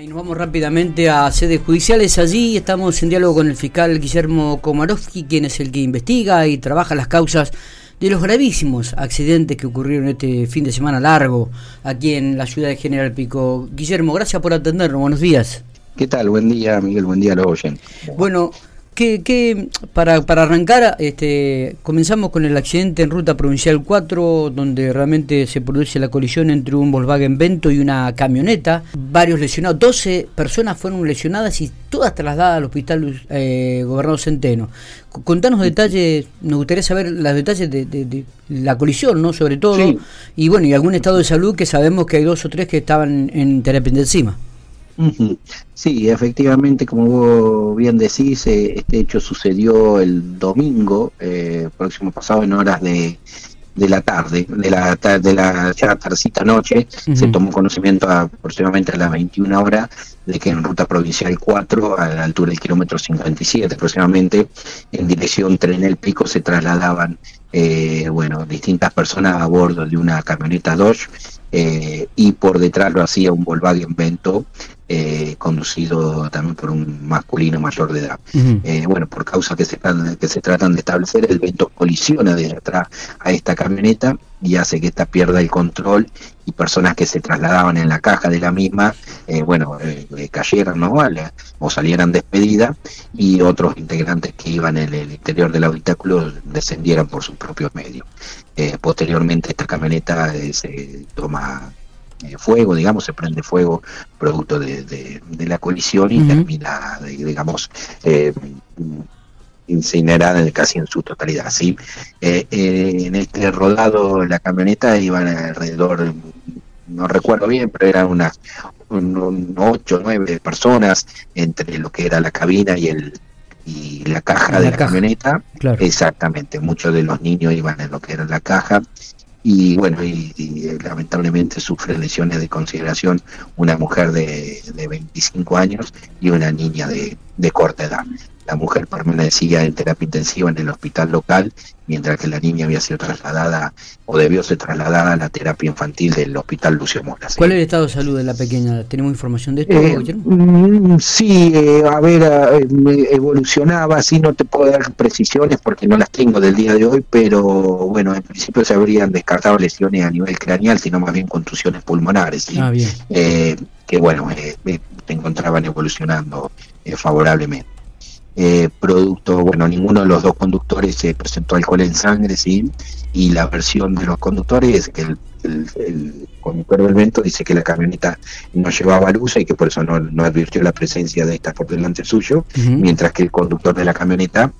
Y nos vamos rápidamente a sedes judiciales. Allí estamos en diálogo con el fiscal Guillermo Komarovsky, quien es el que investiga y trabaja las causas de los gravísimos accidentes que ocurrieron este fin de semana largo aquí en la ciudad de General Pico. Guillermo, gracias por atendernos. Buenos días. ¿Qué tal? Buen día, Miguel. Buen día a los oyentes. Bueno, que, para, para arrancar, este, comenzamos con el accidente en Ruta Provincial 4, donde realmente se produce la colisión entre un Volkswagen Vento y una camioneta. Varios lesionados, 12 personas fueron lesionadas y todas trasladadas al hospital eh, Gobernador Centeno. Contanos detalles, nos gustaría saber los detalles de, la colisión, ¿no? Sobre todo. Y bueno, y algún estado de salud que sabemos que hay dos o tres que estaban en terapia intensiva. Sí, efectivamente, como vos bien decís, eh, este hecho sucedió el domingo eh, próximo pasado en horas de, de la tarde, de la, de la ya tardecita noche, se tomó conocimiento aproximadamente a las 21 horas de que en ruta provincial 4, a la altura del kilómetro 57 aproximadamente, en dirección Tren El Pico se trasladaban eh, bueno, distintas personas a bordo de una camioneta Dodge eh, y por detrás lo hacía un Volkswagen Vento eh, conducido también por un masculino mayor de edad. Eh, bueno, por causa que se, que se tratan de establecer, el vento colisiona desde atrás a esta camioneta y hace que esta pierda el control y personas que se trasladaban en la caja de la misma, eh, bueno, cayeran ¿no? o salieran despedidas y otros integrantes que iban en el interior del habitáculo descendieran por sus propios medios. posteriormente esta camioneta se toma eh, fuego, digamos, se prende fuego producto de, la colisión y termina, digamos, eh, incinerada casi en su totalidad. ¿sí? Eh, en este rodado la camioneta iban alrededor, no recuerdo bien, pero eran unas un, ocho, nueve personas entre lo que era la cabina y el y la caja de la camioneta. Exactamente, muchos de los niños iban en lo que era la caja y bueno, y, eh, lamentablemente sufre lesiones de consideración una mujer de, de 25 años y una niña de, de corta edad. La mujer permanecía en terapia intensiva en el hospital local, mientras que la niña había sido trasladada o debió ser trasladada a la terapia infantil del hospital Lucio Mora. ¿Cuál es el estado de salud de la pequeña? ¿Tenemos información de esto? Eh, mm, sí, eh, a ver, eh, evolucionaba, sí, no te puedo dar precisiones porque no las tengo del día de hoy, pero bueno, en principio se habrían descartado lesiones a nivel craneal, sino más bien contusiones pulmonares. ¿sí? Ah, bien. que bueno, se encontraban evolucionando favorablemente eh, producto, bueno, ninguno de los dos conductores se presentó alcohol en sangre, ¿sí? Y la versión de los conductores es que el, conductor del vento dice que la camioneta no llevaba luz y que por eso no, no advirtió la presencia de esta por delante suyo, mientras que el conductor de la camioneta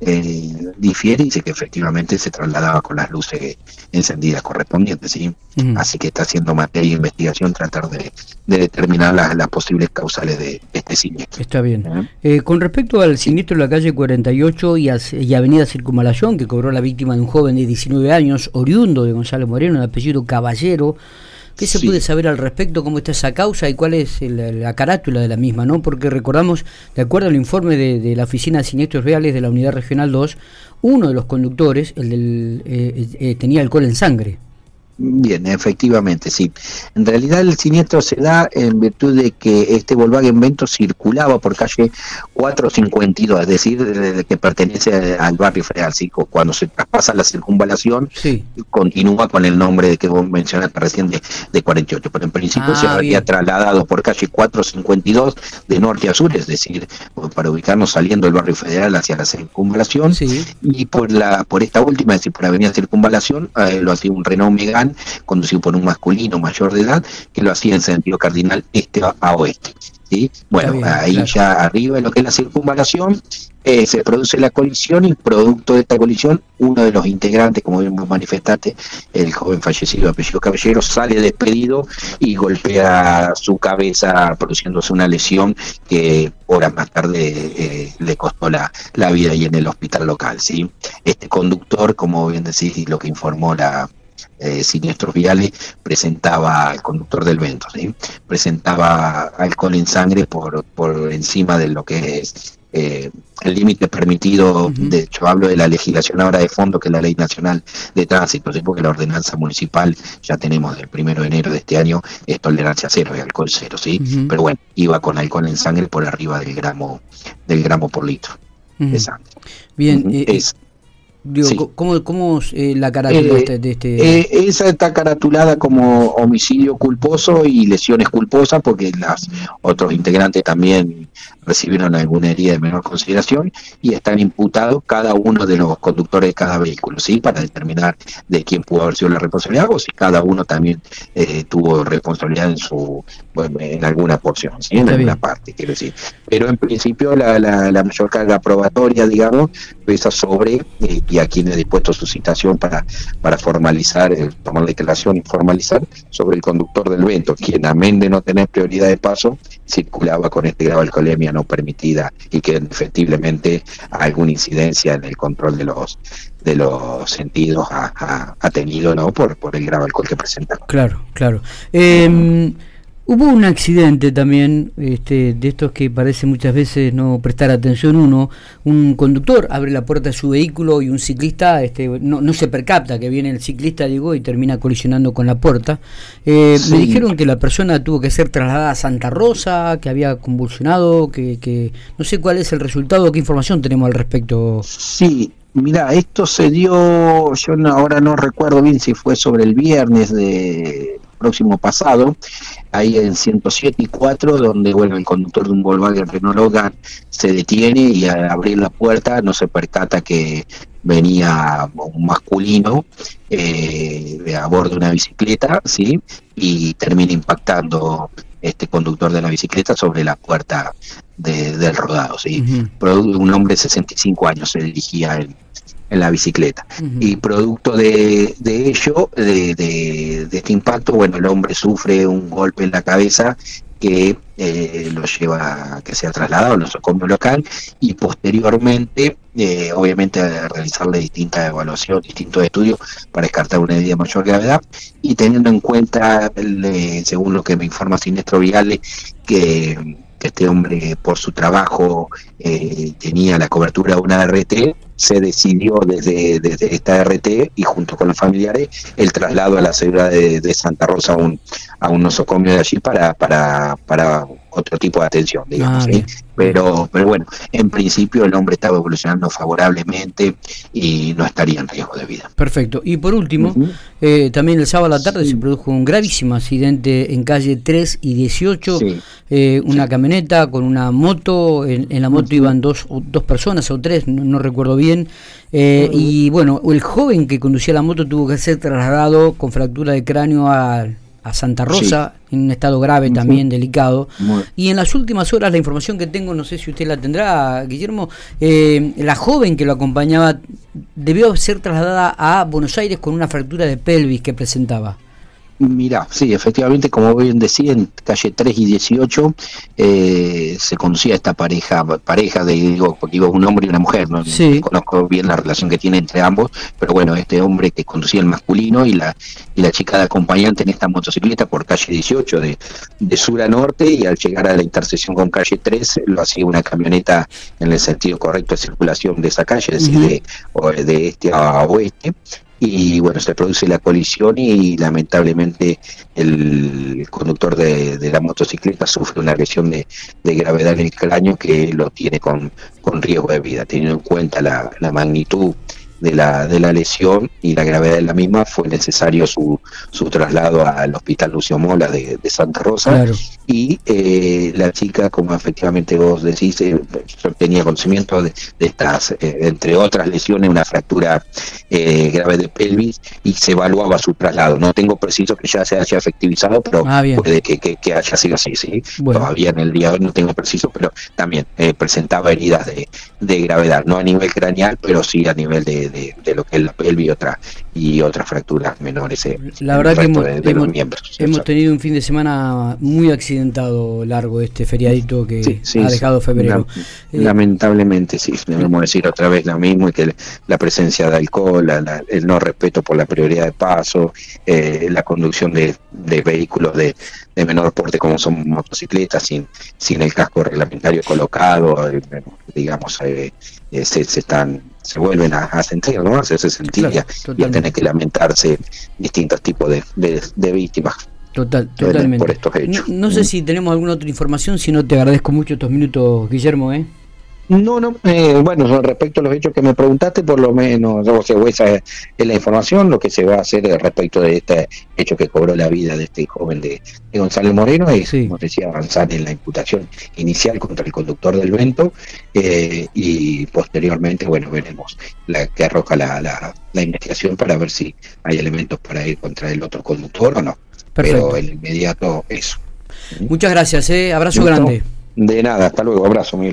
eh, difiere y dice que efectivamente se trasladaba con las luces encendidas correspondientes. ¿sí? Así que está haciendo materia de investigación tratar de, determinar las, posibles causales de este siniestro. Está bien. ¿Eh? Eh, con respecto al siniestro de la calle 48 y, y, Avenida Circunvalación, que cobró la víctima de un joven de 19 años, oriundo de Gonzalo Moreno, de apellido Caballero, ¿Qué se puede saber al respecto? ¿Cómo está esa causa y cuál es la carátula de la misma? ¿no? Porque recordamos, de acuerdo al informe de, la Oficina de Siniestros Reales de la Unidad Regional 2, uno de los conductores el del, eh, eh, tenía alcohol en sangre. Bien, efectivamente, sí. En realidad el siniestro se da en virtud de que este Volkswagen Vento circulaba por calle 452, es decir, que pertenece al barrio Freal. Cuando se traspasa la circunvalación, continúa con el nombre de que vos mencionaste recién de, 48, pero en principio se ah, había trasladado por calle 452 de norte a sur, es decir, para ubicarnos saliendo del barrio Federal hacia la circunvalación, y por la por esta última, es decir, por la avenida Circunvalación, eh, lo hacía un Renault Megane conducido por un masculino mayor de edad, que lo hacía en sentido cardinal este a oeste. ¿sí? Bueno, ahí ya arriba en lo que es la circunvalación, eh, se produce la colisión y producto de esta colisión, uno de los integrantes, como vimos manifestaste, el joven fallecido apellido Caballero, sale despedido y golpea su cabeza produciéndose una lesión que horas más tarde eh, le costó la, la vida ahí en el hospital local. ¿sí? Este conductor, como bien decís, y lo que informó la, eh, siniestros viales presentaba al conductor del vento, ¿sí? presentaba alcohol en sangre por, por encima de lo que es eh, el límite permitido, de hecho hablo de la legislación ahora de fondo, que es la Ley Nacional de Tránsito, ¿sí? porque la ordenanza municipal ya tenemos del primero de enero de este año, es tolerancia cero y alcohol cero, ¿sí? Pero bueno, iba con alcohol en sangre por arriba del gramo, del gramo por litro de sangre. Bien, eh, es, Digo, ¿cómo, cómo eh, la carátula de este...? este eh, esa está caratulada como homicidio culposo y lesiones culposas porque las otros integrantes también recibieron alguna herida de menor consideración y están imputados cada uno de los conductores de cada vehículo, ¿sí? Para determinar de quién pudo haber sido la responsabilidad o si cada uno también eh, tuvo responsabilidad en su en alguna porción, ¿sí? En alguna parte, quiero decir. Pero en principio la, la, mayor carga probatoria, digamos, pesa sobre, eh, y aquí quien dispuesto su citación para, para formalizar, eh, tomar la declaración y formalizar sobre el conductor del evento, quien amén de no tener prioridad de paso, circulaba con este grado de alcoholemia no permitida y que efectivamente alguna incidencia en el control de los de los sentidos ha, tenido no por, por el grado alcohol que presenta. Claro, claro. Eh, Hubo un accidente también, este, de estos que parece muchas veces no prestar atención uno. Un conductor abre la puerta de su vehículo y un ciclista este, no, no se percapta que viene el ciclista, digo, y termina colisionando con la puerta. Eh, Me dijeron que la persona tuvo que ser trasladada a Santa Rosa, que había convulsionado, que, que no sé cuál es el resultado, qué información tenemos al respecto. Sí, Mira, esto se dio, yo ahora no recuerdo bien si fue sobre el viernes de próximo pasado, ahí en 107 y 4, donde bueno, el conductor de un Volkswagen Renault Logan se detiene y al abrir la puerta no se percata que venía un masculino eh, a bordo de una bicicleta, ¿sí? Y termina impactando este conductor de la bicicleta sobre la puerta del rodado, ¿sí? Un hombre de 65 años se dirigía en, en la bicicleta. Y producto de, de ello, de, de, este impacto, bueno, el hombre sufre un golpe en la cabeza que eh, lo lleva a que sea trasladado al nosocomio local y posteriormente, eh, obviamente, a realizarle distintas evaluaciones, distintos estudios para descartar una herida de mayor gravedad y teniendo en cuenta, según lo que me informa Sinestro Viale, que que este hombre por su trabajo eh, tenía la cobertura de una RT, se decidió desde, desde, esta RT y junto con los familiares el traslado a la ciudad de, Santa Rosa a un, a un nosocomio de allí para, para, para otro tipo de atención, digamos. Ah, pero, pero bueno, en principio el hombre estaba evolucionando favorablemente y no estaría en riesgo de vida. Perfecto. Y por último, eh, también el sábado a la tarde se produjo un gravísimo accidente en calle 3 y 18, eh, una camioneta con una moto, en, la moto iban dos, dos personas o tres, no, recuerdo bien, eh, y bueno, el joven que conducía la moto tuvo que ser trasladado con fractura de cráneo a, a Santa Rosa en un estado grave también, delicado. Y en las últimas horas, la información que tengo, no sé si usted la tendrá, Guillermo, eh, la joven que lo acompañaba debió ser trasladada a Buenos Aires con una fractura de pelvis que presentaba. Mira, sí, efectivamente, como bien decía, en calle 3 y 18 eh, se conocía esta pareja, pareja de, digo, digo, un hombre y una mujer, no conozco bien la relación que tiene entre ambos, pero bueno, este hombre que conducía el masculino y la, y la chica de acompañante en esta motocicleta por calle 18 de, de sur a norte y al llegar a la intersección con calle 3 lo hacía una camioneta en el sentido correcto de circulación de esa calle, es decir, de, de este a oeste, y bueno, se produce la colisión y lamentablemente el conductor de, la motocicleta sufre una lesión de, gravedad en el cráneo que lo tiene con, con riesgo de vida, teniendo en cuenta la, la magnitud de la, de la lesión y la gravedad de la misma, fue necesario su, su traslado al Hospital Lucio Mola de, Santa Rosa. Y eh, la chica, como efectivamente vos decís, eh, tenía conocimiento de, estas, eh, entre otras lesiones, una fractura grave de pelvis y se evaluaba su traslado. No tengo preciso que ya se haya efectivizado, pero ah, puede que, que, haya sido así. ¿sí? Todavía en el día de hoy no tengo preciso, pero también presentaba heridas de, de gravedad, no a nivel craneal, pero sí a nivel de de, lo que es la pelvis y, otra, y otras fracturas menores. Eh, la verdad que hemos, hemos, tenido un fin de semana muy accidentado largo este feriadito que ha dejado febrero. Eh, lamentablemente, sí, debemos decir otra vez lo mismo y que la presencia de alcohol, el no respeto por la prioridad de paso, eh, la conducción de, vehículos de, menor porte como son motocicletas sin, sin el casco reglamentario colocado, digamos, se, están se vuelven a, sentir, ¿no? Se, se sentir y a tener que lamentarse distintos tipos de, de, víctimas. Total, totalmente. Por estos hechos. No, sé mm. si tenemos alguna otra información, si no te agradezco mucho estos minutos, Guillermo, ¿eh? No, no, eh, bueno, respecto a los hechos que me preguntaste, por lo menos, o sea, esa es la información, lo que se va a hacer respecto de este hecho que cobró la vida de este joven de, González Moreno es, como decía, avanzar en la imputación inicial contra el conductor del vento eh, y posteriormente, bueno, veremos la que arroja la, la, investigación para ver si hay elementos para ir contra el otro conductor o no. Pero el inmediato eso. Muchas gracias, eh. abrazo grande. De nada, hasta luego, abrazo, Miguel.